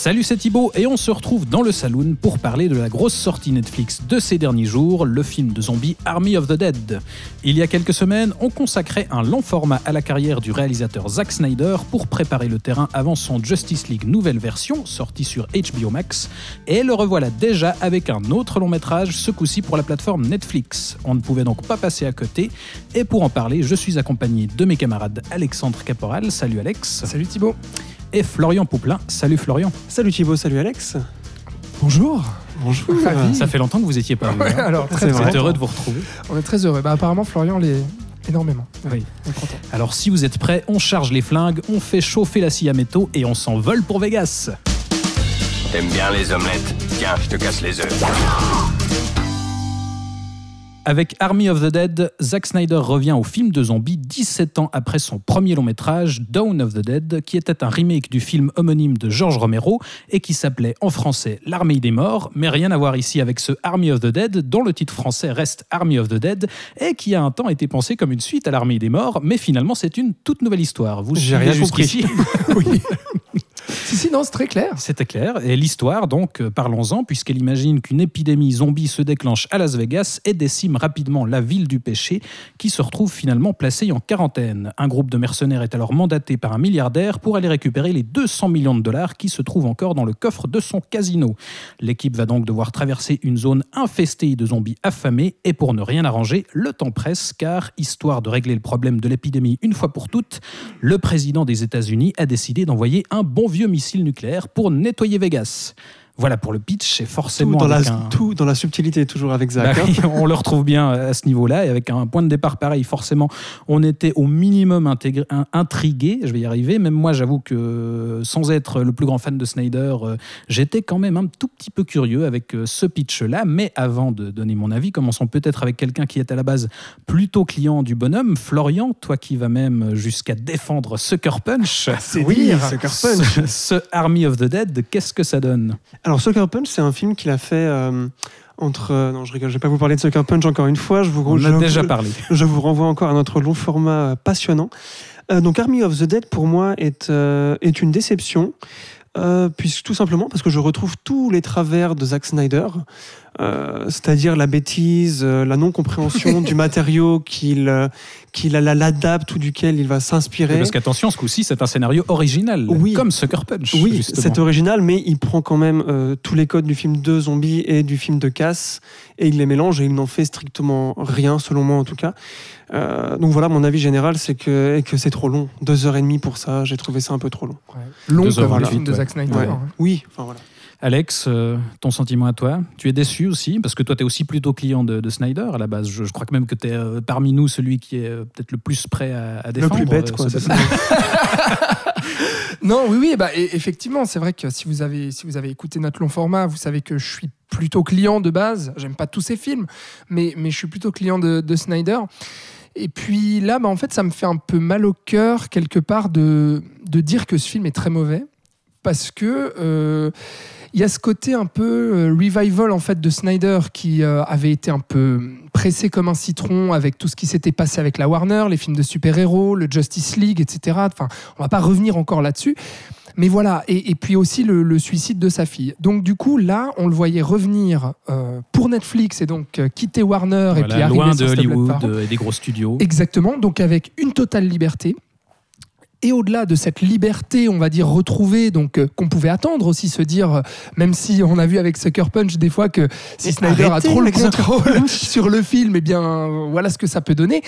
Salut, c'est Thibaut et on se retrouve dans le saloon pour parler de la grosse sortie Netflix de ces derniers jours, le film de zombies Army of the Dead. Il y a quelques semaines, on consacrait un long format à la carrière du réalisateur Zack Snyder pour préparer le terrain avant son Justice League nouvelle version, sortie sur HBO Max, et le revoilà déjà avec un autre long métrage, ce coup-ci pour la plateforme Netflix. On ne pouvait donc pas passer à côté, et pour en parler, je suis accompagné de mes camarades Alexandre Caporal, salut Alex, Salut Thibaut. Et Florian Pouplin, salut Florian. Salut Thibaut, salut Alex. Bonjour. Bonjour. Ravi. Ça fait longtemps que vous étiez pas venu. Ouais, hein. alors, très, Vous vrai. êtes heureux de vous retrouver. on est très heureux. Bah, apparemment, Florian l'est énormément. Oui. On est content. Alors si vous êtes prêts, on charge les flingues, on fait chauffer la scie à métaux et on s'envole pour Vegas. T'aimes bien les omelettes? Tiens, je te casse les œufs. Avec Army of the Dead, Zack Snyder revient au film de zombies 17 ans après son premier long métrage, Dawn of the Dead, qui était un remake du film homonyme de George Romero et qui s'appelait en français L'Armée des Morts, mais rien à voir ici avec ce Army of the Dead, dont le titre français reste Army of the Dead, et qui a un temps été pensé comme une suite à l'Armée des Morts, mais finalement c'est une toute nouvelle histoire. Vous J'ai rien Oui. Si, non, c'est très clair. C'était clair. Et l'histoire, donc, euh, parlons-en, puisqu'elle imagine qu'une épidémie zombie se déclenche à Las Vegas et décime rapidement la ville du péché, qui se retrouve finalement placée en quarantaine. Un groupe de mercenaires est alors mandaté par un milliardaire pour aller récupérer les 200 millions de dollars qui se trouvent encore dans le coffre de son casino. L'équipe va donc devoir traverser une zone infestée de zombies affamés, et pour ne rien arranger, le temps presse, car, histoire de régler le problème de l'épidémie une fois pour toutes, le président des États-Unis a décidé d'envoyer un bon vieux missile nucléaire pour nettoyer Vegas. Voilà pour le pitch, c'est Tout forcément dans, la, un- tout dans la subtilité, toujours avec bah Zach. hein. oui, on le retrouve bien à ce niveau-là, et avec un point de départ pareil, forcément, on était au minimum intégré- intrigué, je vais y arriver, même moi j'avoue que sans être le plus grand fan de Snyder, euh, j'étais quand même un tout petit peu curieux avec euh, ce pitch-là, mais avant de donner mon avis, commençons peut-être avec quelqu'un qui est à la base plutôt client du bonhomme, Florian, toi qui vas même jusqu'à défendre Sucker Punch. C'est Oui, dire, Sucker Punch. Ce, ce Army of the Dead, qu'est-ce que ça donne? Alors, Sucker Punch, c'est un film qu'il a fait euh, entre. euh, non, je rigole, je vais pas vous parler de Sucker Punch encore une fois. Je vous, On en je, a déjà je- parlé. je vous renvoie encore à notre long format euh, passionnant. Euh, donc, Army of the Dead, pour moi, est, est une déception. puisque, tout simplement parce que je retrouve tous les travers de Zack Snyder, euh, c'est-à-dire la bêtise, euh, la non-compréhension du matériau qu'il euh, qu'il l'adapte ou duquel il va s'inspirer. Parce qu'attention, ce coup-ci, c'est un scénario original, Oui. comme Sucker Punch. Oui, c'est original, mais il prend quand même euh, tous les codes du film de zombie et du film de casse et il les mélange et il n'en fait strictement rien, selon moi en tout cas. Euh, donc voilà, mon avis général, c'est que, c'est trop long. Deux heures et demie pour ça, j'ai trouvé ça un peu trop long. Long Deux heures comme le film de. Zack Snyder. Ouais. hein. Oui, enfin voilà. Alex, euh, ton sentiment à toi Tu es déçu aussi Parce que toi, tu es aussi plutôt client de, de Snyder à la base. Je, je crois que même que tu es parmi nous celui qui est euh, peut-être le plus prêt à, à Le défendre. plus bête, euh, quoi. ce. Non, oui, oui, bah, e- effectivement, c'est vrai que si vous, avez, si vous avez écouté notre long format, vous savez que je suis plutôt client de base. J'aime pas tous ces films, mais, mais je suis plutôt client de, de Snyder. Et puis là, bah, en fait, ça me fait un peu mal au cœur, quelque part, de, de dire que ce film est très mauvais. Parce que euh, il y a ce côté un peu euh, revival en fait de Snyder qui euh, avait été un peu pressé comme un citron avec tout ce qui s'était passé avec la Warner, les films de super-héros, le Justice League, etc. Enfin, on va pas revenir encore là-dessus. Mais voilà, et, et puis aussi le, le suicide de sa fille. Donc du coup, là, on le voyait revenir euh, pour Netflix et donc euh, quitter Warner et puis arriver loin sur de Hollywood et des gros studios. Exactement, donc avec une totale liberté. Et au-delà de cette liberté, on va dire retrouvée, donc euh, qu'on pouvait attendre aussi, se dire, euh, même si on a vu avec Sucker Punch des fois que si Snyder a trop le contrôle sur le film, eh bien voilà ce que ça peut donner.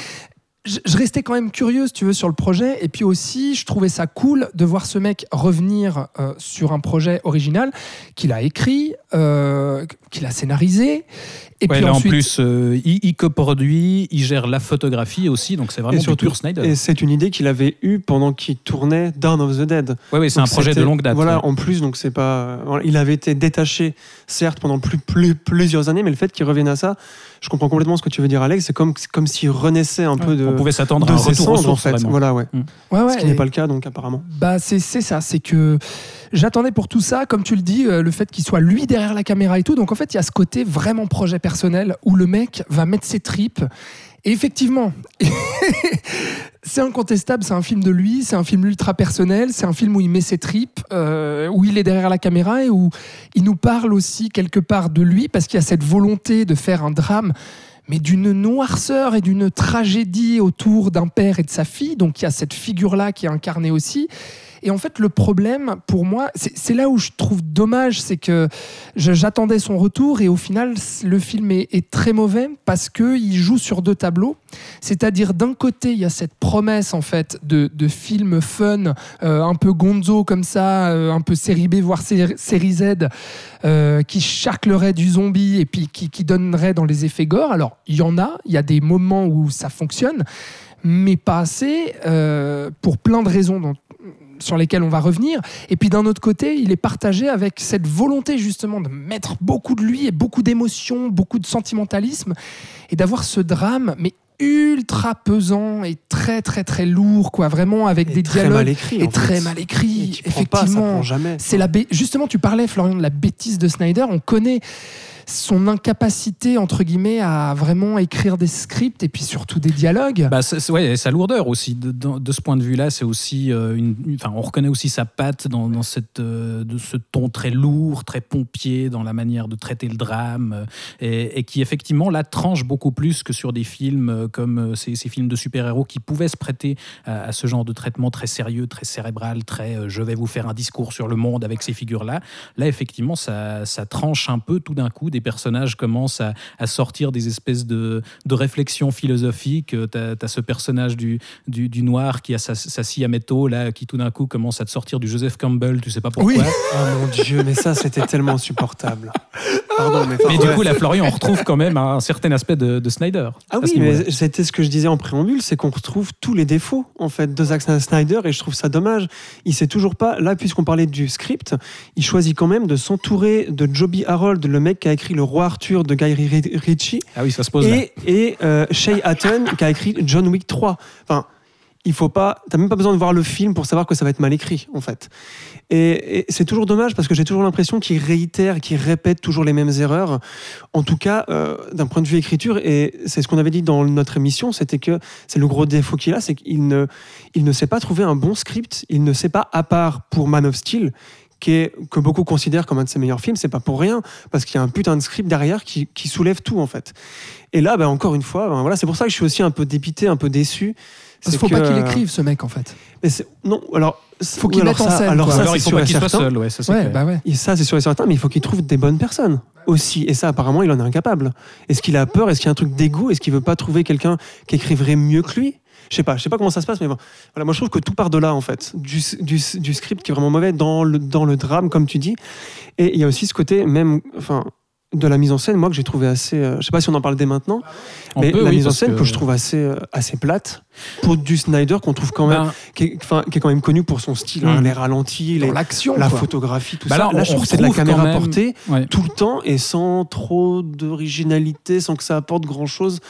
Je, je restais quand même curieuse, tu veux, sur le projet. Et puis aussi, je trouvais ça cool de voir ce mec revenir euh, sur un projet original qu'il a écrit, euh, qu'il a scénarisé. Et Ouais, puis là, ensuite, en plus, euh, il, il coproduit, il gère la photographie aussi, donc c'est vraiment Et du surtout- pur Snyder. Et c'est une idée qu'il avait eue pendant qu'il tournait Dawn of the Dead. Ouais, ouais, c'est un projet de longue date. Voilà, ouais. en plus, donc c'est pas. il avait été détaché, certes, pendant plus, plus- plusieurs années, mais le fait qu'il revienne à ça, je comprends complètement ce que tu veux dire, Alex. C'est comme, comme s'il renaissait un peu de, On pouvait s'attendre à de un ses retour cendres, en fait. vraiment. Voilà, ouais. Ouais, ouais, Ce qui n'est pas le cas, donc, apparemment. Bah c'est c'est ça, c'est que j'attendais pour tout ça, comme tu le dis, euh, le fait qu'il soit lui derrière la caméra et tout. Donc en fait, il y a ce côté vraiment projet personnel où le mec va mettre ses tripes. Et effectivement, c'est incontestable, c'est un film de lui, c'est un film ultra personnel, c'est un film où il met ses tripes, euh, où il est derrière la caméra et où il nous parle aussi quelque part de lui parce qu'il y a cette volonté de faire un drame mais d'une noirceur et d'une tragédie autour d'un père et de sa fille. Donc il y a cette figure-là qui est incarnée aussi. Et en fait, le problème pour moi, c'est là où je trouve dommage, c'est que j'attendais son retour et au final, le film est, très mauvais parce qu'il joue sur deux tableaux. C'est-à-dire, d'un côté, il y a cette promesse en fait de, film fun, euh, un peu gonzo comme ça, euh, un peu série B, voire sé- série Z, euh, qui charclerait du zombie et puis qui, donnerait dans les effets gore. Alors, il y en a, il y a des moments où ça fonctionne, mais pas assez, pour plein de raisons dont- sur lesquelles on va revenir. Et puis d'un autre côté, il est partagé avec cette volonté justement de mettre beaucoup de lui et beaucoup d'émotions, beaucoup de sentimentalisme, et d'avoir ce drame, mais ultra pesant et très très très lourd, quoi, vraiment avec Et des très dialogues mal écrit. et très fait. mal pas, ça Effectivement, prend jamais. c'est la justement, tu parlais, Florian, de la bêtise de Snyder. On connaît son incapacité, entre guillemets, à vraiment écrire des scripts et puis surtout des dialogues. Bah, ouais, et sa lourdeur aussi. De, ce point de vue-là, c'est aussi euh, une, Enfin, on reconnaît aussi sa patte dans, cette, euh, de ce ton très lourd, très pompier dans la manière de traiter le drame, euh, et, qui effectivement là tranche beaucoup plus que sur des films comme ces, films de super-héros qui pouvaient se prêter à, ce genre de traitement très sérieux, très cérébral, très je vais vous faire un discours sur le monde avec ces figures-là. Là, effectivement, ça tranche un peu tout d'un coup. Des personnages commencent à, à sortir des espèces de, de réflexions philosophiques. Tu as, ce personnage du, du, du noir qui a sa, sa scie à métaux, là, qui tout d'un coup commence à te sortir du Joseph Campbell, tu sais pas pourquoi. Oui. Oh mon dieu, mais ça, c'était tellement insupportable. Pardon, mais du coup, là, Florian, on retrouve quand même un certain aspect de, de Snyder. Ah oui, mais c'était ce que je disais en préambule, c'est qu'on retrouve tous les défauts en fait de Zack Snyder et je trouve ça dommage. Il sait toujours pas, là puisqu'on parlait du script, il choisit quand même de s'entourer de Joby Harold, le mec qui a écrit Le Roi Arthur de Guy Ri- Ritchie, Ah oui, ça se pose là. et, et euh, Shay Hatton qui a écrit John Wick 3. Enfin, il faut pas, t'as même pas besoin de voir le film pour savoir que ça va être mal écrit en fait. Et, et c'est toujours dommage parce que j'ai toujours l'impression qu'il réitère, qu'il répète toujours les mêmes erreurs. En tout cas, euh, d'un point de vue écriture, et c'est ce qu'on avait dit dans notre émission, c'était que c'est le gros défaut qu'il a, c'est qu'il ne, il ne sait pas trouver un bon script. Il ne sait pas, à part pour Man of Steel, qui est, que beaucoup considèrent comme un de ses meilleurs films, c'est pas pour rien, parce qu'il y a un putain de script derrière qui, qui soulève tout en fait. Et là, ben, encore une fois, ben, voilà, c'est pour ça que je suis aussi un peu dépité, un peu déçu. Parce qu'il faut que, pas qu'il écrive, ce mec, en fait. mais non, alors. Faut qu'il mette en scène, Alors quoi. ça, Alors, il faut sûr pas et qu'il soit certain. seul, ouais, ça, c'est Ouais, bah ouais. Et ça, c'est sûr et certain, mais il faut qu'il trouve des bonnes personnes aussi. Et ça, apparemment, il en est incapable. Est-ce qu'il a peur? Est-ce qu'il y a un truc d'égo Est-ce qu'il veut pas trouver quelqu'un qui écrivrait mieux que lui? Je sais pas. Je sais pas comment ça se passe, mais bon. Voilà, moi, je trouve que tout part de là, en fait, du, du, du script qui est vraiment mauvais dans le, dans le drame, comme tu dis. Et il y a aussi ce côté même, enfin, de la mise en scène, moi, que j'ai trouvé assez. euh, je sais pas si on en parle dès maintenant, On mais peut, la oui, mise en scène que... je trouve assez, euh, assez plate pour du Snyder qu'on trouve quand même, Ben, qui, est, enfin, qui est quand même connu pour son style, hein, Mm. les ralentis, les, Dans l'action, la quoi. photographie, tout Bah ça. là, Là, on- je on trouve que c'est de la caméra même- portée ouais. tout le temps et sans trop d'originalité, sans que ça apporte grand chose.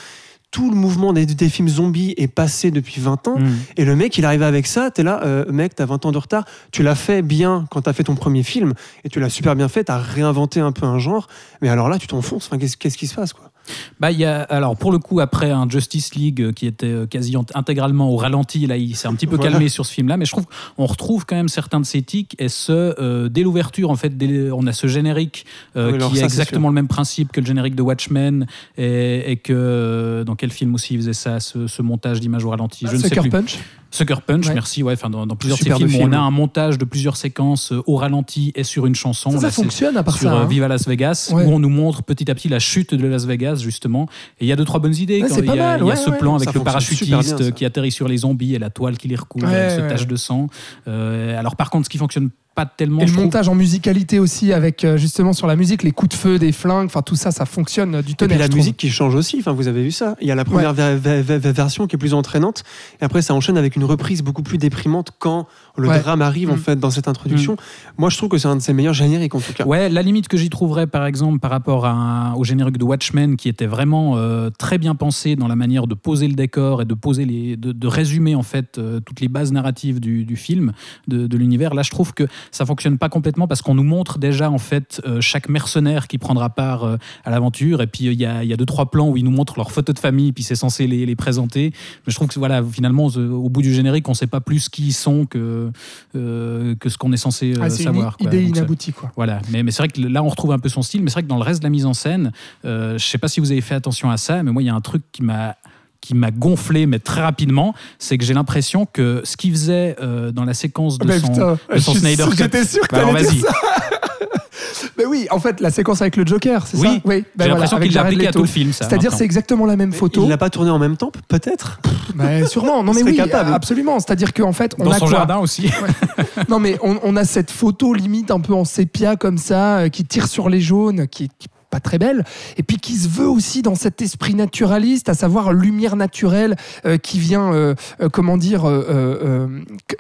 Tout le mouvement des, des films zombies est passé depuis 20 ans. Hmm. Et le mec, il arrive avec ça. T'es là, euh, mec, t'as 20 ans de retard. Tu l'as fait bien quand t'as fait ton premier film. Et tu l'as super bien fait. T'as réinventé un peu un genre. Mais alors là, tu t'enfonces. Enfin, qu'est-ce, qu'est-ce qui se passe, quoi? Bah, il y a, alors, pour le coup, après un Justice League euh, qui était euh, quasi ent- intégralement au ralenti, là, il s'est un petit peu Voilà. calmé sur ce film-là, mais je trouve qu'on retrouve quand même certains de ses tics. Et ce, euh, dès l'ouverture, en fait, dès- on a ce générique euh, Ah oui, alors qui ça, est exactement le même principe que le générique de Watchmen et, et que dans quel film aussi il faisait ça, ce, ce montage d'images au ralenti. Je ne sais plus. Sucker Punch, Ouais. merci. Ouais, enfin, dans, dans plusieurs de ces films, on a un montage de plusieurs séquences euh, au ralenti et sur une chanson. Ça, ça Là, c'est- fonctionne à part sur ça. euh, hein. Viva Las Vegas, Ouais. où on nous montre petit à petit la chute de Las Vegas, justement. Et il y a deux, trois bonnes idées. Il pas y a, mal, il y a ce plan avec Ça le parachutiste bien, qui atterrit sur les zombies et la toile qui les recouvre avec ce tache de sang. Euh, alors, par contre, ce qui fonctionne pas tellement. Et le trouve. montage en musicalité aussi, avec euh, justement sur la musique, les coups de feu, des flingues, enfin tout ça, ça fonctionne euh, du Et puis tonnerre. la je trouve. musique qui change aussi, enfin, vous avez vu ça. Il y a la première ver- ver- ver- version qui est plus entraînante, et après ça enchaîne avec une reprise beaucoup plus déprimante quand le Ouais. drame arrive en Mm. fait dans cette introduction. Moi je trouve que c'est un de ses meilleurs génériques en tout cas. Ouais, la limite que j'y trouverais par exemple par rapport à un- au générique de Watchmen qui était vraiment euh, très bien pensé dans la manière de poser le décor et de poser les, de, de résumer en fait euh, toutes les bases narratives du, du film, de, de l'univers. Là, je trouve que ça fonctionne pas complètement parce qu'on nous montre déjà en fait euh, chaque mercenaire qui prendra part euh, à l'aventure et puis euh, il y, a, il y a deux trois plans où ils nous montrent leurs photos de famille puis c'est censé les, les présenter. Mais je trouve que voilà finalement au bout du générique on sait pas plus qui ils sont que que ce qu'on est censé euh, Ah, c'est une savoir. quoi. idée Donc, ça- inaboutie, quoi. voilà, mais, mais c'est vrai que là on retrouve un peu son style, mais c'est vrai que dans le reste de la mise en scène, euh, je sais pas si vous avez fait attention à ça, mais moi il y a un truc qui m'a qui m'a gonflé, mais très rapidement, c'est que j'ai l'impression que ce qu'il faisait euh, dans la séquence de Mais son, putain, de son Snyder Cut. J'étais sûr que Bah t'allais dire ça. Mais oui, en fait, la séquence avec le Joker, c'est Oui. ça Oui, ben J'ai voilà, l'impression qu'il l'a appliqué à tout le film. ça, C'est-à-dire, c'est exactement la même photo. Il l'a pas tourné en même temps, peut-être Bah, sûrement. Non, mais oui, capable. absolument. C'est-à-dire qu'en fait, on dans a son quoi jardin aussi. Non, mais on, on a cette photo limite un peu en sépia comme ça, euh, qui tire sur les jaunes, qui qui est pas très belle, et puis qui se veut aussi dans cet esprit naturaliste, à savoir lumière naturelle euh, qui vient, euh, euh, comment dire,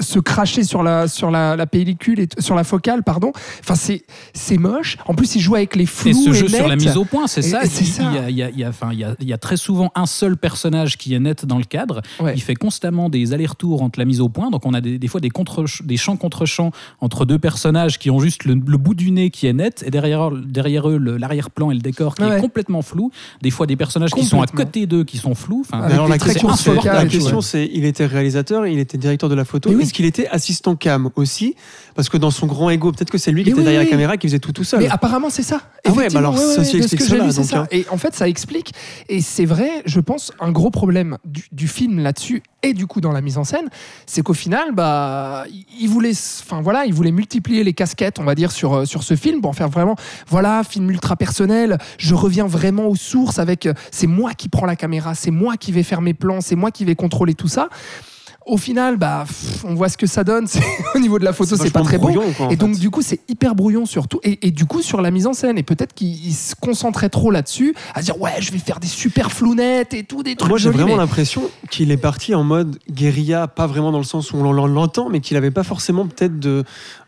se cracher sur la sur la, la pellicule et sur la focale, pardon. Enfin, c'est c'est moche. En plus, il joue avec les flous Et ce et jeu sur la mise au point, c'est ça. c'est Il- ça. Il y a, il y a- il y a- enfin, il y a- il y a très souvent un seul personnage qui est net dans le cadre. Ouais. Il fait constamment des allers-retours entre la mise au point. Donc on a des, des fois des, contre, des champs contre champs entre deux personnages qui ont juste le, le bout du nez qui est net et derrière, derrière eux le- et le décor qui Ouais. est complètement flou. Des fois des personnages qui sont à côté d'eux qui sont flous. Enfin, Alors la question, c'est- la question c'est, il était réalisateur, il était directeur de la photo. Mais oui. Est-ce qu'il était assistant cam aussi? Parce que dans son grand ego, peut-être que c'est lui qui Mais était oui, derrière oui. la caméra qui faisait tout tout seul. Mais apparemment, c'est ça. Ah ouais, bah alors, ouais, ceci ce explique que j'ai cela, donc, ça. hein. Et en fait, ça explique. Et c'est vrai, je pense, un gros problème du, du film là-dessus et du coup dans la mise en scène, c'est qu'au final, bah, il- voulait, enfin voilà, il voulait multiplier les casquettes, on va dire, sur euh, sur ce film pour en faire vraiment, voilà, film ultra personnel. Je reviens vraiment aux sources avec, euh, c'est moi qui prends la caméra, c'est moi qui vais faire mes plans, c'est moi qui vais contrôler tout ça. Au final, bah, pff, on voit ce que ça donne. Au niveau de la photo, c'est pas très beau. brouillon, quoi, en Et donc, fait. du coup, c'est hyper brouillon surtout. Et, et du coup, sur la mise en scène. Et peut-être qu'il il se concentrait trop là-dessus, à dire, ouais, je vais faire des super flounettes et tout, des trucs Moi, j'ai vraiment mais- l'impression qu'il est parti en mode guérilla, pas vraiment dans le sens où on l'en- l'entend, mais qu'il avait pas forcément peut-être de,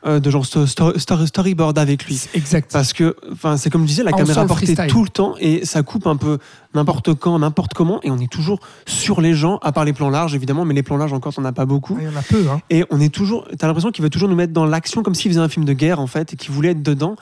euh, de genre sto- sto- sto- storyboard avec lui. Exact. Parce que, enfin, c'est comme je disais, la Ah, on caméra portée tout le temps et ça coupe un peu n'importe quand, n'importe comment, et on est toujours sur les gens, à part les plans larges évidemment, mais les plans larges encore, on n'a pas beaucoup. Il y en a peu. Hein. Et on est toujours, t'as l'impression qu'il veut toujours nous mettre dans l'action comme s'il faisait un film de guerre en fait, et qu'il voulait être dedans.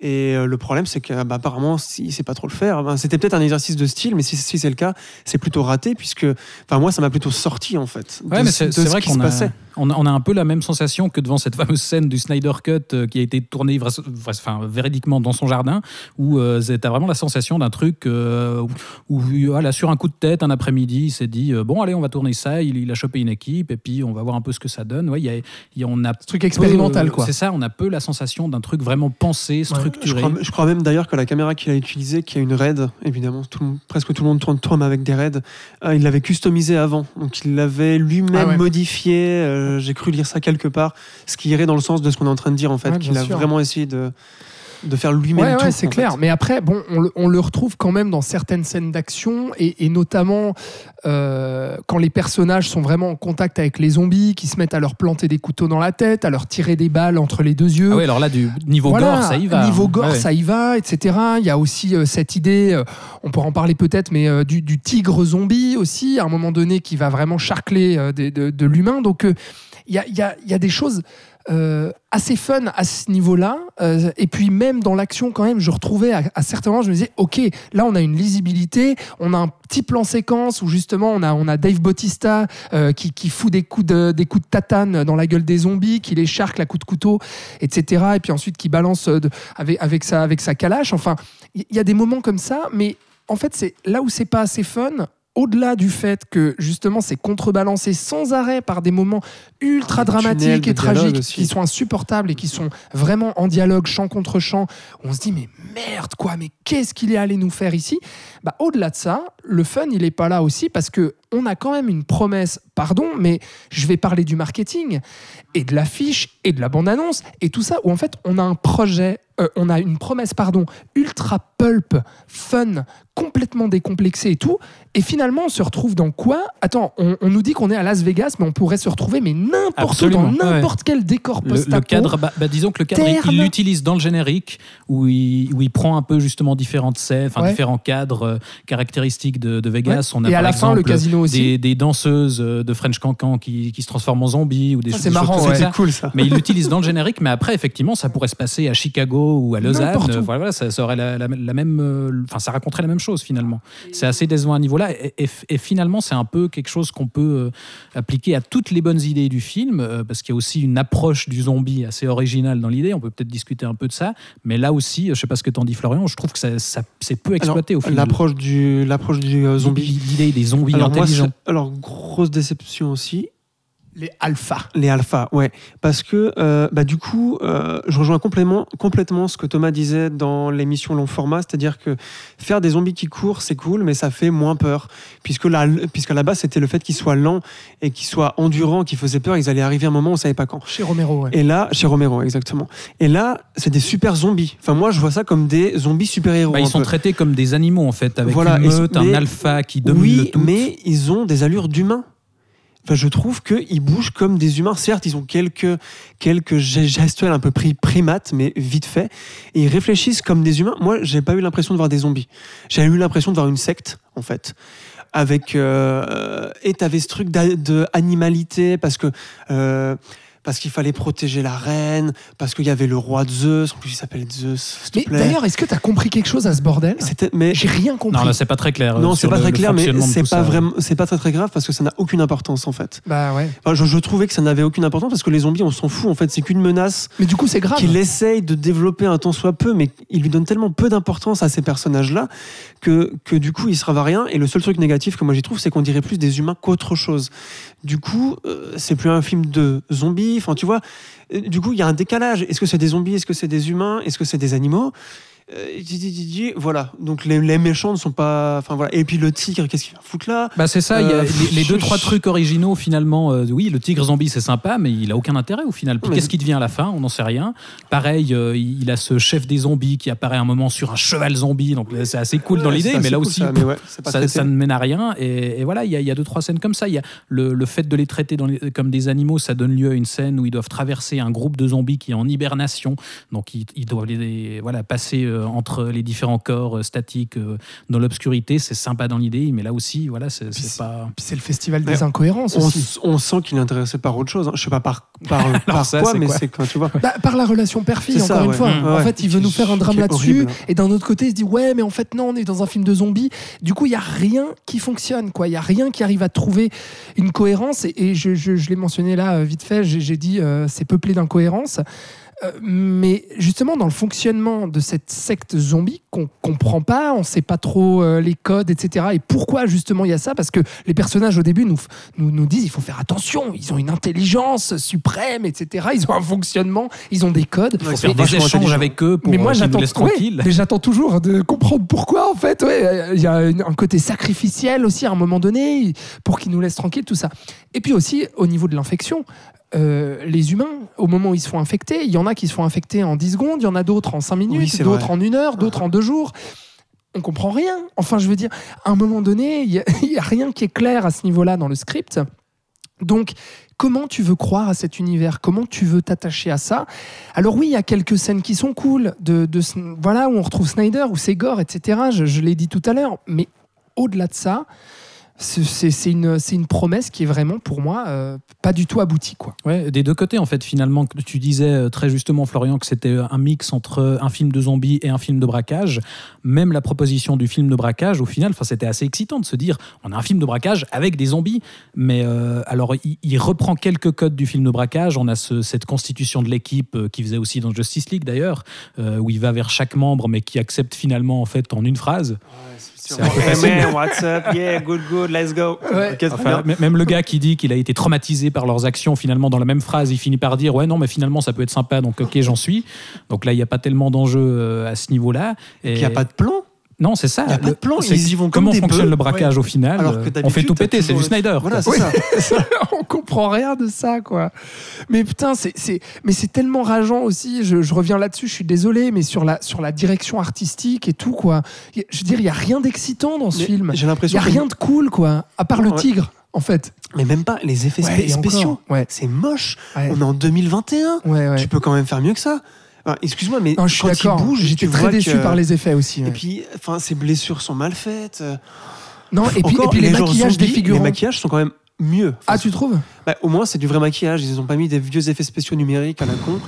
Et euh, le problème, c'est que bah, apparemment, il sait pas trop le faire. Ben, C'était peut-être un exercice de style, mais si, si c'est le cas, c'est plutôt raté puisque, enfin moi, ça m'a plutôt sorti en fait. de, Ouais, mais c'est de ce vrai qu'on a, passait. on a, on a un peu la même sensation que devant cette fameuse scène du Snyder Cut euh, qui a été tournée enfin, véridiquement dans son jardin, où euh, t'as vraiment la sensation d'un truc euh, où, où, voilà, sur un coup de tête, un après-midi, il s'est dit euh, bon, allez, on va tourner ça. Il, il a chopé une équipe et puis on va voir un peu ce que ça donne. Ouais, il y a, y a- on a truc expérimental, quoi. C'est ça, on a peu la sensation d'un truc vraiment pensé, Je structuré. crois, je crois même d'ailleurs que la caméra qu'il a utilisée, qui a une RAID, évidemment, tout le monde- presque tout le monde tourne, tourne avec des RAID, euh, il l'avait customisée avant. Donc il l'avait lui-même Ah ouais. modifié. euh, J'ai cru lire ça quelque part. Ce qui irait dans le sens de ce qu'on est en train de dire en fait, Ouais, qu'il a sûr. vraiment essayé de, de faire lui-même Ouais, tout. ouais, c'est clair. fait. Mais après, bon, on le, on le retrouve quand même dans certaines scènes d'action et, et notamment euh, quand les personnages sont vraiment en contact avec les zombies, qui se mettent à leur planter des couteaux dans la tête, à leur tirer des balles entre les deux yeux. Ah ouais, alors là, du niveau Voilà, gore, ça y va. Niveau hein. gore, Ouais, ouais. ça y va, etc. Il y a aussi euh, cette idée, euh, on pourra en parler peut-être, mais euh, du, du tigre zombie aussi, à un moment donné, qui va vraiment charcler euh, de, de l'humain. Donc, euh, il y, a, il y a- il y a des choses euh, assez fun à ce niveau-là. Euh, et puis, même dans l'action, quand même, je retrouvais à, certains moments, je me disais, OK, là, on a une lisibilité, on a un petit plan séquence où justement, on a, on a Dave Bautista euh, qui, qui fout des coups, de, des coups de tatane dans la gueule des zombies, qui les charcle à coups de couteau, etc. Et puis ensuite, qui balance euh, avec, avec, sa, avec sa calache. Enfin, il y, y a des moments comme ça, mais en fait, c'est là où c'est pas assez fun. Au-delà du fait que justement c'est contrebalancé sans arrêt par des moments ultra tunnels dramatiques et tragiques aussi. qui sont insupportables et qui sont vraiment en dialogue chant contre chant, on se dit mais merde quoi, mais qu'est-ce qu'il est allé nous faire ici? Bah au-delà de ça, le fun il est pas là aussi parce que on a quand même une promesse, pardon, mais je vais parler du marketing et de l'affiche et de la bande-annonce et tout ça, où en fait on a un projet, euh, on a une promesse, pardon, ultra pulp, fun, complètement décomplexé et tout, et finalement on se retrouve dans quoi? Attends, on, on nous dit qu'on est à Las Vegas, mais on pourrait se retrouver mais n'importe où, dans n'importe quel décor Le, post le cadre, bah, bah, disons que le cadre, il l'utilise dans le générique, où il, où il prend un peu justement différentes scènes, Ouais. différents cadres euh, caractéristiques de, de Vegas. On a Et à la fin, le exemple aussi. Des, des danseuses euh, de French Cancan qui, qui se transforment en zombies ou des Ça, choses c'est marrant, ouais. C'est cool ça. Mais il l'utilise dans le générique, mais après, effectivement, ça pourrait se passer à Chicago ou à Lausanne. Euh, Voilà, ça, ça aurait la, la- la même, euh, enfin, ça raconterait la même chose finalement. C'est assez décevant à ce niveau-là. Et, et- et finalement, c'est un peu quelque chose qu'on peut euh, appliquer à toutes les bonnes idées du film, euh, parce qu'il y a aussi une approche du zombie assez originale dans l'idée. On peut peut-être discuter un peu de ça, mais là aussi, je sais pas ce que t'en dis, Florian. Je trouve que ça, ça- c'est peu exploité au final. L'approche du, l'approche du euh, zombie. L'idée des zombies Alors, moi, alors, grosse déception aussi. Les alphas. Les alphas, ouais. Parce que, euh, bah, du coup, euh, je rejoins complètement, complètement ce que Thomas disait dans l'émission long format, c'est-à-dire que faire des zombies qui courent, c'est cool, mais ça fait moins peur. Puisque là, puisqu'à la base, c'était le fait qu'ils soient lents et qu'ils soient endurants qui faisait peur. Ils allaient arriver un moment, on savait pas quand. Chez Romero, ouais. Et là, chez Romero, exactement. Et là, c'est des super zombies. Enfin, moi, je vois ça comme des zombies super-héros. Bah, ils sont peu. traités comme des animaux en fait, avec Voilà, une meute, un mais- alpha qui domine le Oui, tout. mais ils ont des allures d'humains. Je trouve qu'ils bougent comme des humains. Certes, ils ont quelques, quelques ge- gestuels un peu pri- primates, mais vite fait. Et ils réfléchissent comme des humains. Moi, j'ai pas eu l'impression de voir des zombies. J'ai eu l'impression de voir une secte, en fait. Avec. Euh, et t'avais ce truc de animalité, parce que. euh, parce qu'il fallait protéger la reine, parce qu'il y avait le roi Zeus, en plus il s'appelle Zeus, s'il te Mais plaît. d'ailleurs, est-ce que tu as compris quelque chose à ce bordel C'était, mais J'ai rien compris. Non, là, c'est pas très clair. euh, non, sur c'est pas le- très le clair, mais fonctionnement de c'est tout pas ça. vraiment, c'est pas très très grave parce que ça n'a aucune importance en fait. Bah ouais. Enfin, je, je trouvais que ça n'avait aucune importance parce que les zombies, on s'en fout en fait, c'est qu'une menace Mais du coup, c'est grave. qu'il essaye de développer un tant soit peu, mais il lui donne tellement peu d'importance à ces personnages-là que, que du coup, il se à rien. Et le seul truc négatif que moi j'y trouve, c'est qu'on dirait plus des humains qu'autre chose. Du coup, euh, c'est plus un film de zombies. Tu vois, du coup, il y a un décalage. Est-ce que c'est des zombies? Est-ce que c'est des humains? Est-ce que c'est des animaux? Euh, voilà, donc les, les méchants ne sont pas. Enfin voilà. Et puis le tigre, qu'est-ce qu'il va foutre là? Bah c'est ça, il y a Euh, les, les deux trois trucs originaux finalement. euh, oui, le tigre zombie c'est sympa, mais il a aucun intérêt au final. Puis Mais- qu'est-ce qui devient à la fin? On n'en sait rien. Pareil, euh, il a ce chef des zombies qui apparaît un moment sur un cheval zombie, donc c'est assez cool dans l'idée, mais là cool, aussi. ça, mais ouais, c'est pas ça, traité. ça ne mène à rien et, et voilà il y, a- il y a deux trois scènes comme ça il y a le, le fait de les traiter dans les- comme des animaux ça donne lieu à une scène où ils doivent traverser un groupe de zombies qui est en hibernation donc ils, ils doivent les, voilà passer entre les différents corps euh, statiques euh, dans l'obscurité c'est sympa dans l'idée mais là aussi voilà c'est pas c'est le festival des Mais incohérences on, aussi. on sent qu'il est intéressé par autre chose. hein. Je sais pas par, par, par ça, quoi, c'est mais quoi c'est quand tu vois. Bah, par la relation père-fille, C'est encore ça, une ouais. fois. Mmh, en ouais. fait, il veut nous faire un drame là-dessus. horrible. Et d'un autre côté, il se dit Ouais, mais en fait, non, on est dans un film de zombies. Du coup, il n'y a rien qui fonctionne. quoi. Il n'y a rien qui arrive à trouver une cohérence. Et, et je, je- je l'ai mentionné là, euh, vite fait, j'ai j'ai dit euh, c'est peuplé d'incohérences. Euh, mais justement, dans le fonctionnement de cette secte zombie qu'on comprend pas, on sait pas trop euh, les codes, etc. Et pourquoi justement il y a ça? Parce que les personnages au début nous, nous, nous disent il faut faire attention, ils ont une intelligence suprême, etc. Ils ont un fonctionnement, ils ont des codes. Ouais, faut faire des échanges avec eux pour mais moi euh, qu'ils nous j'attends laissent ouais, mais j'attends toujours de comprendre pourquoi en fait ouais il y a un côté sacrificiel aussi à un moment donné pour qu'ils nous laissent tranquilles tout ça et puis aussi au niveau de l'infection euh, les humains, au moment où ils se font infecter, il y en a qui se font infecter en 10 secondes, il y en a d'autres en 5 minutes, Oui, d'autres en une heure, d'autres en deux jours. On comprend rien. Enfin, je veux dire, à un moment donné, il n'y a, rien qui est clair à ce niveau-là dans le script. Donc, comment tu veux croire à cet univers? Comment tu veux t'attacher à ça? Alors oui, il y a quelques scènes qui sont cool, de, voilà où on retrouve Snyder, où c'est gore, etc. Je, je l'ai dit tout à l'heure, mais au-delà de ça, c'est une, promesse qui est vraiment pour moi euh, pas du tout aboutie, quoi. Ouais, des deux côtés en fait finalement tu disais euh, très justement Florian que c'était euh, un mix entre un film de zombies et un film de braquage. Même la proposition du film de braquage au final, enfin c'était assez excitant de se dire on a un film de braquage avec des zombies, mais euh, alors il, il reprend quelques codes du film de braquage. On a ce- cette constitution de l'équipe euh, qui faisait aussi dans Justice League d'ailleurs, euh, où il va vers chaque membre mais qui accepte finalement en fait en une phrase. C'est un peu Hey facile. man, what's up? Yeah, good, good, let's go. Ouais. Enfin, même le gars qui dit qu'il a été traumatisé par leurs actions, finalement, dans la même phrase, il finit par dire Ouais, non, mais finalement, ça peut être sympa, donc ok, j'en suis. Donc là, il n'y a pas tellement d'enjeux euh, à ce niveau-là. Et Il n'y a pas de plan. Non, c'est ça. Il a pas de Le- plan, ils y vont comme Comment des fonctionne bœufs. le braquage Ouais. au final Alors que euh, On fait tout péter, c'est du Snyder. Voilà, quoi. c'est ça. on comprend rien de ça, quoi. Mais putain, c'est, c'est, mais c'est tellement rageant aussi. Je, je reviens là-dessus. Je suis désolé, mais sur la sur la direction artistique et tout, quoi. Je veux dire, il y a rien d'excitant dans ce Mais film. J'ai Il y l'impression a rien de cool, quoi. À part le Ouais. tigre, en fait. Mais même pas les effets Ouais, spéciaux. Ouais. C'est moche. On est en 2021. Ouais, ouais. Tu peux quand même faire mieux que ça. Enfin, Excuse-moi, mais Non, je suis quand il d'accord. bouge, J'étais tu très déçu que- par les effets aussi. ouais. Et puis, enfin, ses blessures sont mal faites. Euh, non, et puis, Encore, et puis les, maquillages des figurants. Les maquillages sont quand même mieux. Enfin, Ah, tu trouves? Bah, au moins, c'est du vrai maquillage. Ils n'ont pas mis des vieux effets spéciaux numériques à la con.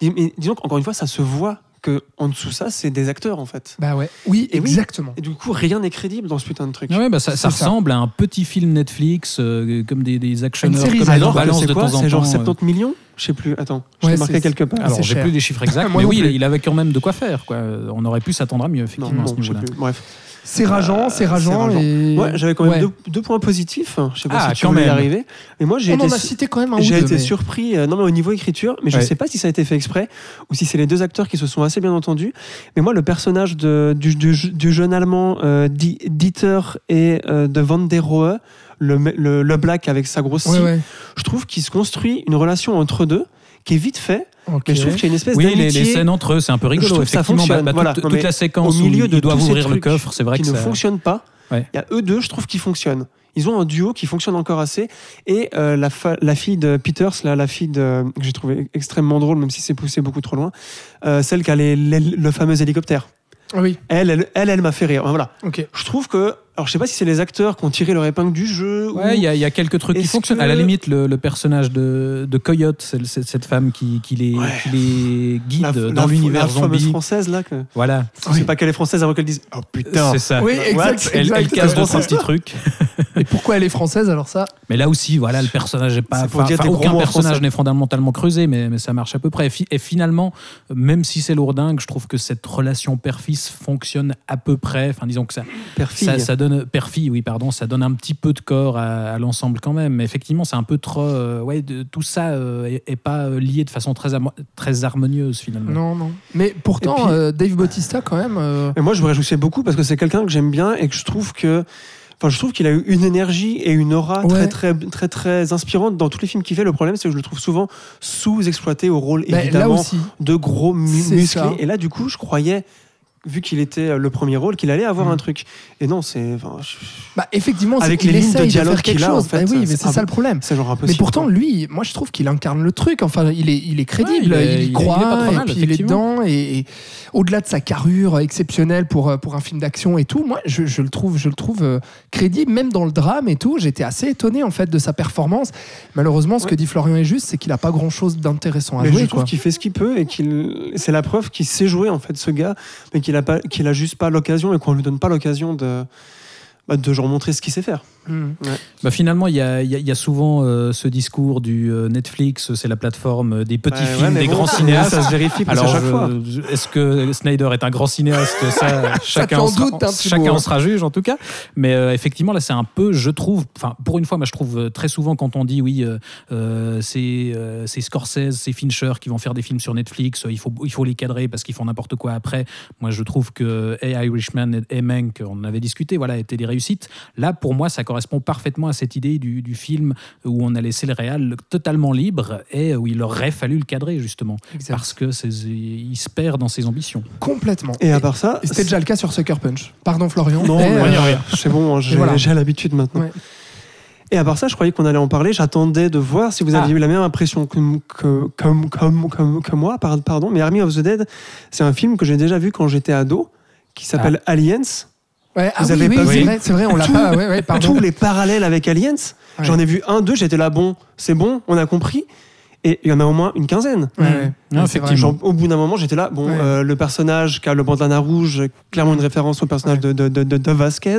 Dis- Mais disons qu'encore une fois, ça se voit que en dessous ça, c'est des acteurs en fait. Bah ouais. Oui, Et oui. exactement. Et du coup, rien n'est crédible dans ce putain de truc. Ah ouais, bah ça, ça C'est ça. ressemble à un petit film Netflix, euh, comme des, des actionneurs, Une série comme Alors balance c'est de quoi temps en C'est genre temps, euh. 70 millions Je sais plus. Attends, je Ouais, marqué quelque part. Alors, j'ai plus les chiffres exacts, mais oui, plus. il avait quand même de quoi faire. Quoi. On aurait pu s'attendre à mieux, Non, effectivement, à ce niveau-là. plus. Bref. C'est rageant, Euh, c'est c'est rageant. rageant. Et... Ouais, j'avais quand même Ouais. deux, deux points positifs. Je sais pas Ah, si tu quand y même. arriver. Mais moi, j'ai On été, en a cité quand même un ou j'ai été mais- surpris. euh, non, mais au niveau écriture, mais je Ouais. sais pas si ça a été fait exprès ou si c'est les deux acteurs qui se sont assez bien entendus. Mais moi, le personnage de, du, du- du jeune allemand euh, Di- Dieter et euh, de Van der Rohe, le, me- le, le black avec sa grosse Ouais, scie, ouais. je trouve qu'il se construit une relation entre deux qui est vite fait. Mais je trouve qu'il y a une espèce Oui, les, d'amitié les scènes entre eux, c'est un peu rigolo. Je trouve que ça effectivement, fonctionne, Bah, bah, voilà. toute, la séquence au milieu où de ils doivent ouvrir le coffre, c'est vrai qui que ne ça... fonctionnent pas. Ouais. Il y a eux deux, je trouve, qui fonctionnent. Ils ont un duo qui fonctionne encore assez. Et euh, la, fa- la fille de Peters, là, la fille de, que j'ai trouvé extrêmement drôle, même si c'est poussé beaucoup trop loin, euh, celle qui a les- les- le fameux hélicoptère. Ah Oui, Elle, elle, elle, elle m'a fait rire. Voilà. Je trouve que, alors je sais pas si c'est les acteurs qui ont tiré leur épingle du jeu. ou- Ouais, il y, a- il y a quelques trucs qui fonctionnent. que- À la limite, le, le personnage de, de Coyote, c'est- c'est cette femme qui, qui les, Ouais. qui les guide la, dans la- l'univers la fameuse zombie. française là. Que... Voilà, Je sais pas qu'elle est française avant qu'elle dise. Oh putain. c'est ça. Oui, exact. Elle, elle casse deux, c'est trois petits trucs. Et pourquoi elle est française alors ça? Mais là aussi, voilà, le personnage est pas. Gros aucun personnage n'est fondamentalement creusé, mais, mais ça marche à peu près. Et, fi- et finalement, même si c'est lourdingue, je trouve que cette relation père-fils fonctionne à peu près. Enfin, disons que ça, Père-fille. ça, ça donne père-fille, oui, pardon, ça donne un petit peu de corps à, à l'ensemble quand même. Mais effectivement, c'est un peu trop. euh, ouais, de- tout ça euh, est, est pas euh, lié de façon très, très harmonieuse finalement. Non, non. Mais pourtant, puis- euh, Dave Bautista, quand même. euh, Et moi, je me réjouissais beaucoup parce que c'est quelqu'un que j'aime bien et que je trouve que. Enfin, je trouve qu'il a eu une énergie et une aura Ouais. très, très, très, très inspirante dans tous les films qu'il fait. Le problème, c'est que je le trouve souvent sous-exploité au rôle, bah, évidemment, aussi. de gros mu- C'est musclés. ça. Et là, du coup, je croyais, vu qu'il était euh, le premier rôle, qu'il allait avoir Mm. un truc. Et non, c'est. enfin, je- Bah, effectivement, Avec c'est- les lignes de dialogue faire quelque qu'il a, en chose. Bah fait, oui, mais c'est ça le problème. C'est genre impossible. Mais pourtant, quoi. lui, moi, je trouve qu'il incarne le truc. Enfin, il est, il est crédible, Ouais, il est- il, y il est- il est croit, pas et puis il est dedans. Et, et au-delà de sa carrure exceptionnelle pour, euh, pour un film d'action et tout, moi, je, je le trouve, je le trouve euh, crédible, même dans le drame et tout. J'étais assez étonné en fait de sa performance. Malheureusement, ce que dit Florian est juste, c'est qu'il a pas grand-chose d'intéressant à Mais jouer. je trouve quoi. qu'il fait ce qu'il peut et qu'il c'est la preuve qu'il sait jouer en fait ce gars mais qu'il qu'il a juste pas l'occasion et qu'on lui donne pas l'occasion de bah, de genre montrer ce qu'il sait faire. Mm. Bah, finalement, il y a, il y y a souvent euh, ce discours du euh, Netflix, c'est la plateforme des petits Ouais, films, ouais, des bon, grands ça- cinéastes. Ça se vérifie Alors, chaque je- fois. je- est-ce que Snyder est un grand cinéaste? Ça, chacun, en sera, doute, hein, chacun en sera juge en tout cas. Mais euh, effectivement, là, c'est un peu, je trouve, enfin, pour une fois, moi, je trouve très souvent quand on dit oui, c'est euh, c'est Scorsese, c'est Fincher qui vont faire des films sur Netflix, euh, il faut, il faut les cadrer parce qu'ils font n'importe quoi après. Moi, je trouve que A Irishman et Mank, on en avait discuté, voilà, étaient des réussites. Là, pour moi, ça correspond parfaitement à cette idée du, du film où on a laissé le réal totalement libre et où il aurait fallu le cadrer justement Exact. parce que il se perd dans ses ambitions. Complètement. Et à part ça, c'était déjà le cas sur Sucker Punch. Pardon, Florian. non, mais, mais, euh, c'est bon, j'ai voilà. l'habitude maintenant. Ouais. Et à part ça, je croyais qu'on allait en parler. J'attendais de voir si vous aviez Ah. eu la même impression que, que, comme, comme, comme, que moi. par- Pardon, mais Army of the Dead, c'est un film que j'ai déjà vu quand j'étais ado, qui s'appelle Aliens. Ouais, ah Vous oui, avez oui, pas c'est vu vrai, c'est vrai, on l'a pas. Ouais, ouais. Tous les parallèles avec Aliens. Ouais. J'en ai vu un, deux, j'étais là, bon, c'est bon, on a compris. Et il y en a au moins une quinzaine. Ouais, ouais. Non, c'est. Genre, au bout d'un moment, j'étais là, bon, Ouais. euh, le personnage qui a le bandana rouge, clairement une référence au personnage de, de, de, de- de Vasquez.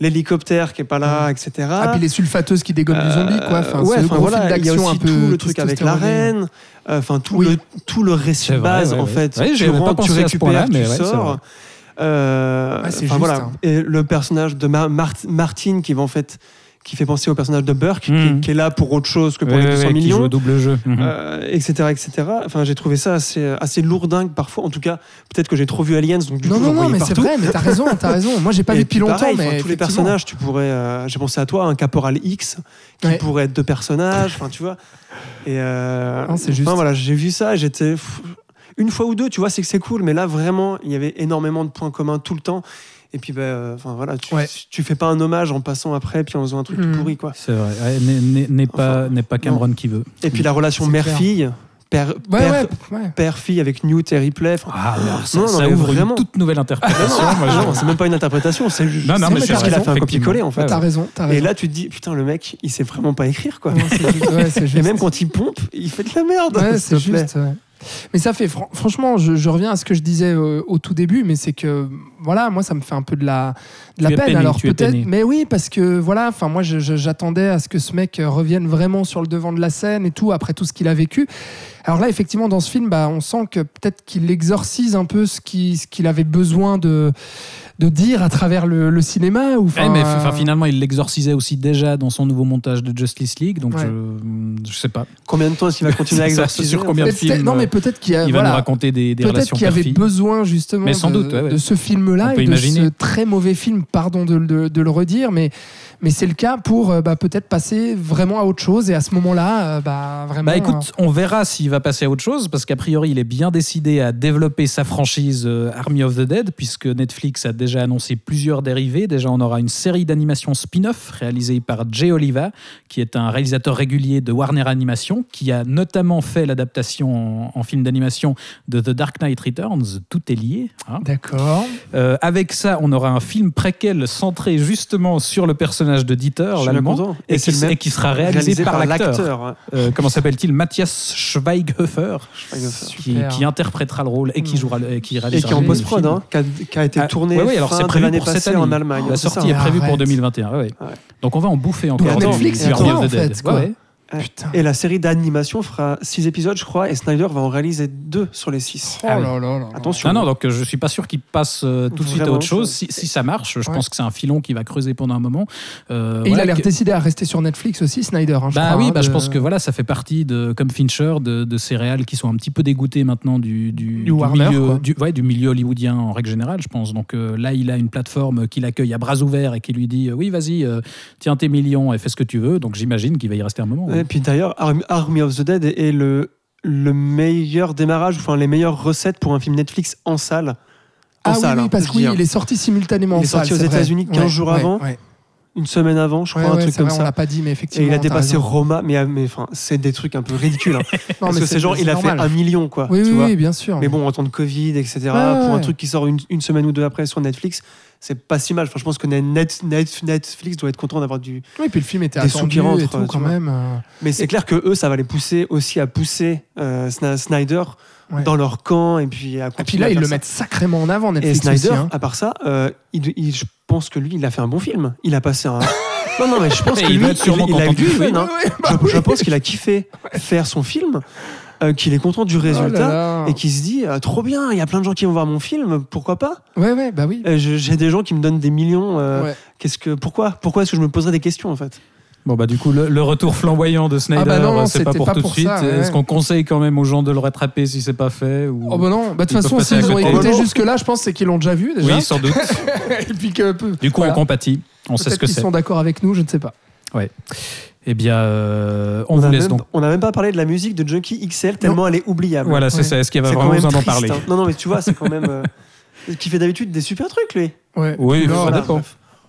L'hélicoptère qui est pas là, etc. Ah, puis les sulfateuses qui dégomment du zombie, quoi. Enfin, Euh, ouais, c'est enfin voilà, il y a d'action aussi un peu tout le truc avec la reine, euh, enfin tout Oui. le tout le récit C'est de vrai, base ouais, en ouais. fait. Ouais, tu rentres, tu pensé à ce point-là, récupères, mais tu ouais, c'est sors. Euh, Ouais, juste, voilà. hein. Et le personnage de Ma- Mart- Martine qui va en fait qui fait penser au personnage de Burke, qui- Mhm. qui, est là pour autre chose que pour Ouais, les ouais, 200 ouais, qui joue millions. au double jeu. Mhm. euh, etc., etc. Enfin, j'ai trouvé ça assez, assez lourdingue parfois. En tout cas, peut-être que j'ai trop vu Aliens, donc du non, coup, non, non, mais c'est vrai, mais t'as raison, t'as raison. Moi, j'ai pas Et vu depuis puis longtemps, pareil, mais tous les personnages, tu pourrais. euh, j'ai pensé à toi, un caporal X qui Ouais. pourrait être deux personnages. Enfin, tu vois. Et euh, Non, c'est juste. Voilà, j'ai vu ça, et j'étais une fois ou deux, tu vois, c'est que c'est cool, mais là vraiment, il y avait énormément de points communs tout le temps. Et puis, euh, enfin voilà, tu, Ouais. tu fais pas un hommage en passant après, puis en faisant un truc tout Mhm. pourri, quoi. C'est vrai. Ouais, n'est- n'est- N'est pas, pas Cameron qui veut. Et puis la relation C'est mère-fille, père, Ouais, père, ouais, ouais. père-fille avec Newt et Ripley. Ah, alors ça, Non, non, ça ouvre vraiment. une toute nouvelle interprétation. non, Moi, je- non, c'est même pas une interprétation, c'est juste Non, mais juste qu'il a fait un copier-coller en fait. T'as raison, t'as raison. Et là, tu te dis, putain, le mec, il sait vraiment pas écrire, quoi. Non, c'est juste, ouais, c'est Et juste. même quand il pompe, il fait de la merde. Ouais, s'il c'est te plaît. Mais ça fait, fran- franchement, je, je reviens à ce que je disais au tout début, mais c'est que, voilà, moi, ça me fait un peu de la, de la peine. peiné, Alors peut-être, mais oui, parce que, voilà, enfin, moi, j'attendais à ce que ce mec revienne vraiment sur le devant de la scène et tout, après tout ce qu'il a vécu. Alors là, effectivement, dans ce film, bah, on sent que peut-être qu'il exorcise un peu ce qu'il avait besoin de, de dire à travers le, le cinéma. Ou, Ouais, enfin, mais finalement, il l'exorcisait aussi déjà dans son nouveau montage de Justice League, donc Ouais. je, je sais pas. Combien de temps est-ce qu'il va continuer à exercer sur combien de films Non, mais euh, peut-être qu'il a. il va voilà, nous raconter des, des Peut-être relations qu'il y avait besoin justement Mais sans de, doute, ouais, ouais. de ce film-là et de imaginer. ce très mauvais film, pardon de, de- de le redire, mais, mais c'est le cas pour euh, bah, peut-être passer vraiment à autre chose et à ce moment-là, euh, bah, vraiment. Bah écoute, on verra s'il va passer à autre chose, parce qu'a priori, il est bien décidé à développer sa franchise Army of the Dead, puisque Netflix a déjà annoncé plusieurs dérivés. Déjà, on aura une série d'animation spin-off réalisée par Jay Oliva, qui est un réalisateur régulier de Warner Animation, qui a notamment fait l'adaptation en, en film d'animation de The Dark Knight Returns. Tout est lié. hein. D'accord. Euh, avec ça, on aura un film préquel centré justement sur le personnage de Dieter, l'allemand, et, Et qui, le même- et qui sera réalisé, par, l'acteur. ouais. Euh, comment s'appelle-t-il? Matthias Schweighofer, Schweighofer. qui, interprétera le rôle et qui Mm. jouera le- et qui Et qui est en le post-prod, film. hein, qui, a, qui a été Ah, tourné ouais, alors c'est prévu pour cette année. en Allemagne. La sortie ça. est prévue pour Arrête. 2021. ouais, ouais. Ouais. Donc on va en bouffer encore Netflix, en fait, quoi. Putain. Et la série d'animation fera 6 épisodes, je crois, et Snyder va en réaliser 2 sur les 6. Oh Ah oui. là là là. Attention. Non, non, donc euh, je suis pas sûr qu'il passe euh, tout de suite à autre chose. Si, si ça marche, je Ouais. pense que c'est un filon qui va creuser pendant un moment. Euh, Et il a l'air que- décidé à rester sur Netflix aussi, Snyder. hein, je Bah crois, oui, hein, bah, je pense que voilà, ça fait partie de, comme Fincher, de, de ces réals qui sont un petit peu dégoûtés maintenant du, du, Du Warner, milieu, du, ouais, du milieu hollywoodien en règle générale, je pense. Donc euh, là, il a une plateforme qui l'accueille à bras ouverts et qui lui dit euh, oui, vas-y, euh, tiens tes millions et fais ce que tu veux. Donc j'imagine qu'il va y rester un moment. Et puis d'ailleurs, Army, of the Dead est, le, le meilleur démarrage, enfin les meilleures recettes pour un film Netflix en salle. En Ah oui, salle, oui, hein, parce je que oui, dis, hein. il est sorti simultanément Il en est sorti aux. États-Unis 15 jours ouais, avant, ouais. Une semaine avant, je crois, Ouais, un ouais, truc comme vrai, on ça. l'a pas dit, mais Et effectivement. il a dépassé. Roma, mais, mais enfin, c'est des trucs un peu ridicules. hein. Non, Parce mais que c'est genre, il a fait un million, quoi. Oui, tu oui, vois. oui, bien sûr. Mais bon, en temps de Covid, etc., pour un truc qui sort une, une semaine ou deux après sur Netflix, c'est pas si mal. Enfin, je pense que Net, Net- Netflix doit être content d'avoir du. Oui, puis le film était Des sous attendu qui rentrent, et tout, quand même. euh, Mais c'est clair que eux, ça va les pousser aussi à pousser euh, Snyder Ouais. dans leur camp et puis à Et puis là, ils le mettent sacrément en avant, Et Netflix Snyder, aussi. hein. à part ça, euh, il, il- je pense que lui, il a fait un bon film. Il a passé un. non, non, mais je pense que lui, il, il a eu du fun. hein. Bah je, je oui. pense qu'il a kiffé faire son film, euh, qu'il est content du Oh là résultat. là. Et qui se dit euh, trop bien, il y a plein de gens qui vont voir mon film, pourquoi pas? Ouais, ouais, bah oui. Euh, J'ai des gens qui me donnent des millions. euh, Ouais. Qu'est-ce que pourquoi? Pourquoi est-ce que je me poserais des questions en fait? Bon bah du coup le, le retour flamboyant de Snyder, Ah bah non, c'est pas pour pas tout de suite. ça, ouais, Est-ce ouais. qu'on conseille quand même aux gens de le rattraper si c'est pas fait ou... Oh bah non, bah de Ils toute façon, s'ils ont non. jusque-là, je pense c'est qu'ils l'ont déjà vu déjà. Oui, sans doute. Et puis que peu. Du coup, Voilà. on compatit. On sait ce Peut-être que qu'ils c'est. sont d'accord avec nous, je ne sais pas. Eh bien, euh, on, On vous a laisse même, donc. on n'a même pas parlé de la musique de Junkie XL tellement elle est oubliable. Voilà, c'est Ouais. ça. Est-ce qu'il y quand vraiment besoin d'en parler hein. Non, non, mais tu vois, c'est quand même. euh, qui fait d'habitude des super trucs, lui. Ouais. Oui, Non, ça voilà. dépend.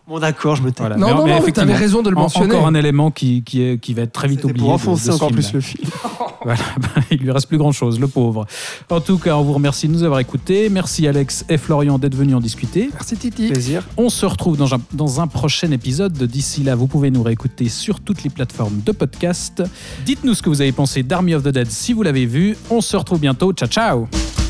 Bon, d'accord, je me tais. Voilà. Non, Mais- non, mais non, mais t'avais raison de le en- mentionner. Encore un élément qui, qui, est, qui va être très vite C'était oublié. pour enfoncer encore plus le film. Voilà, bah, il lui reste plus grand chose, le pauvre. En tout cas, on vous remercie de nous avoir écoutés. Merci Alex et Florian d'être venus en discuter. Merci Titi. Plaisir. On se retrouve dans un, dans un prochain épisode. D'ici là, vous pouvez nous réécouter sur toutes les plateformes de podcast. Dites-nous ce que vous avez pensé d'Army of the Dead si vous l'avez vu. On se retrouve bientôt. Ciao, ciao